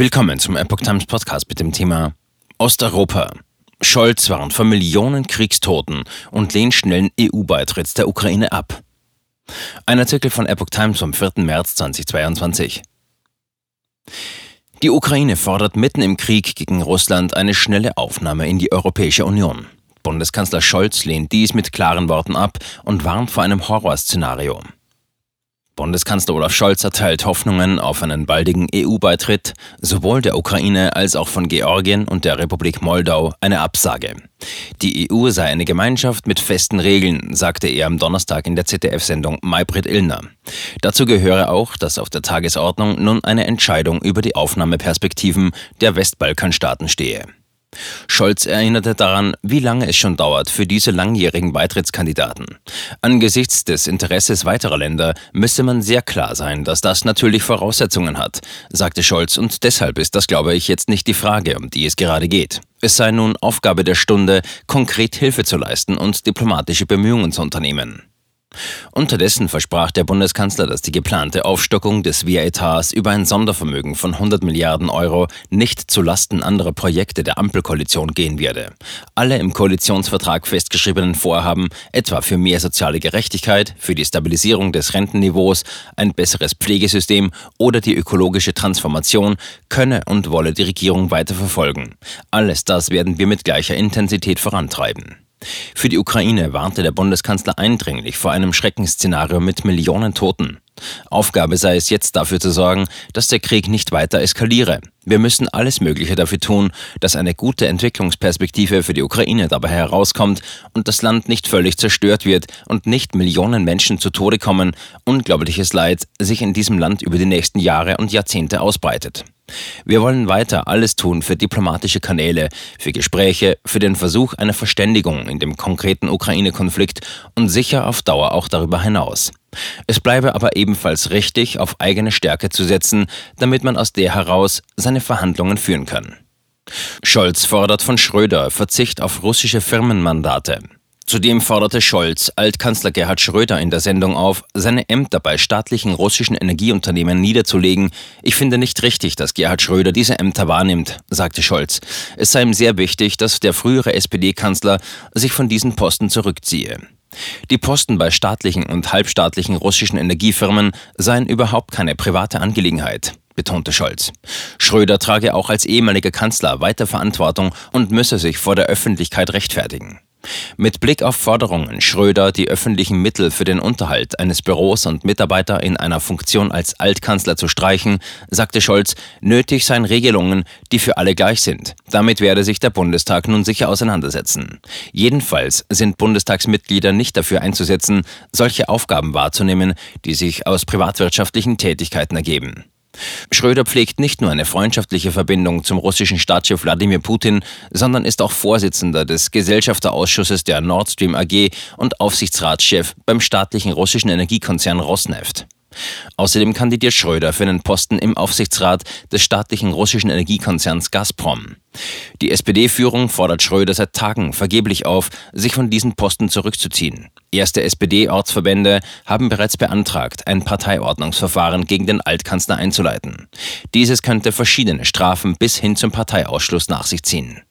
Willkommen zum Epoch Times Podcast mit dem Thema Osteuropa. Scholz warnt vor Millionen Kriegstoten und lehnt schnellen EU-Beitritt der Ukraine ab. Ein Artikel von Epoch Times vom 4. März 2022. Die Ukraine fordert mitten im Krieg gegen Russland eine schnelle Aufnahme in die Europäische Union. Bundeskanzler Scholz lehnt dies mit klaren Worten ab und warnt vor einem Horrorszenario. Bundeskanzler Olaf Scholz erteilt Hoffnungen auf einen baldigen EU-Beitritt, sowohl der Ukraine als auch von Georgien und der Republik Moldau eine Absage. Die EU sei eine Gemeinschaft mit festen Regeln, sagte er am Donnerstag in der ZDF-Sendung Maybrit Illner. Dazu gehöre auch, dass auf der Tagesordnung nun eine Entscheidung über die Aufnahmeperspektiven der Westbalkanstaaten stehe. Scholz erinnerte daran, wie lange es schon dauert für diese langjährigen Beitrittskandidaten. Angesichts des Interesses weiterer Länder müsse man sehr klar sein, dass das natürlich Voraussetzungen hat, sagte Scholz, und deshalb ist das, glaube ich, jetzt nicht die Frage, um die es gerade geht. Es sei nun Aufgabe der Stunde, konkret Hilfe zu leisten und diplomatische Bemühungen zu unternehmen. Unterdessen versprach der Bundeskanzler, dass die geplante Aufstockung des Wehretats über ein Sondervermögen von 100 Milliarden Euro nicht zu Lasten anderer Projekte der Ampelkoalition gehen werde. Alle im Koalitionsvertrag festgeschriebenen Vorhaben, etwa für mehr soziale Gerechtigkeit, für die Stabilisierung des Rentenniveaus, ein besseres Pflegesystem oder die ökologische Transformation, könne und wolle die Regierung weiter verfolgen. Alles das werden wir mit gleicher Intensität vorantreiben. Für die Ukraine warnte der Bundeskanzler eindringlich vor einem Schreckensszenario mit Millionen Toten. Aufgabe sei es jetzt dafür zu sorgen, dass der Krieg nicht weiter eskaliere. Wir müssen alles Mögliche dafür tun, dass eine gute Entwicklungsperspektive für die Ukraine dabei herauskommt und das Land nicht völlig zerstört wird und nicht Millionen Menschen zu Tode kommen, unglaubliches Leid sich in diesem Land über die nächsten Jahre und Jahrzehnte ausbreitet. Wir wollen weiter alles tun für diplomatische Kanäle, für Gespräche, für den Versuch einer Verständigung in dem konkreten Ukraine-Konflikt und sicher auf Dauer auch darüber hinaus. Es bleibe aber ebenfalls richtig, auf eigene Stärke zu setzen, damit man aus der heraus seine Verhandlungen führen kann. Scholz fordert von Schröder Verzicht auf russische Firmenmandate. Zudem forderte Scholz Altkanzler Gerhard Schröder in der Sendung auf, seine Ämter bei staatlichen russischen Energieunternehmen niederzulegen. Ich finde nicht richtig, dass Gerhard Schröder diese Ämter wahrnimmt, sagte Scholz. Es sei ihm sehr wichtig, dass der frühere SPD-Kanzler sich von diesen Posten zurückziehe. Die Posten bei staatlichen und halbstaatlichen russischen Energiefirmen seien überhaupt keine private Angelegenheit betonte Scholz. Schröder trage auch als ehemaliger Kanzler weiter Verantwortung und müsse sich vor der Öffentlichkeit rechtfertigen. Mit Blick auf Forderungen, Schröder die öffentlichen Mittel für den Unterhalt eines Büros und Mitarbeiter in einer Funktion als Altkanzler zu streichen, sagte Scholz, nötig seien Regelungen, die für alle gleich sind. Damit werde sich der Bundestag nun sicher auseinandersetzen. Jedenfalls sind Bundestagsmitglieder nicht dafür einzusetzen, solche Aufgaben wahrzunehmen, die sich aus privatwirtschaftlichen Tätigkeiten ergeben. Schröder pflegt nicht nur eine freundschaftliche Verbindung zum russischen Staatschef Wladimir Putin, sondern ist auch Vorsitzender des Gesellschafterausschusses der Nord Stream AG und Aufsichtsratschef beim staatlichen russischen Energiekonzern Rosneft. Außerdem kandidiert Schröder für einen Posten im Aufsichtsrat des staatlichen russischen Energiekonzerns Gazprom. Die SPD-Führung fordert Schröder seit Tagen vergeblich auf, sich von diesen Posten zurückzuziehen. Erste SPD-Ortsverbände haben bereits beantragt, ein Parteiordnungsverfahren gegen den Altkanzler einzuleiten. Dieses könnte verschiedene Strafen bis hin zum Parteiausschluss nach sich ziehen.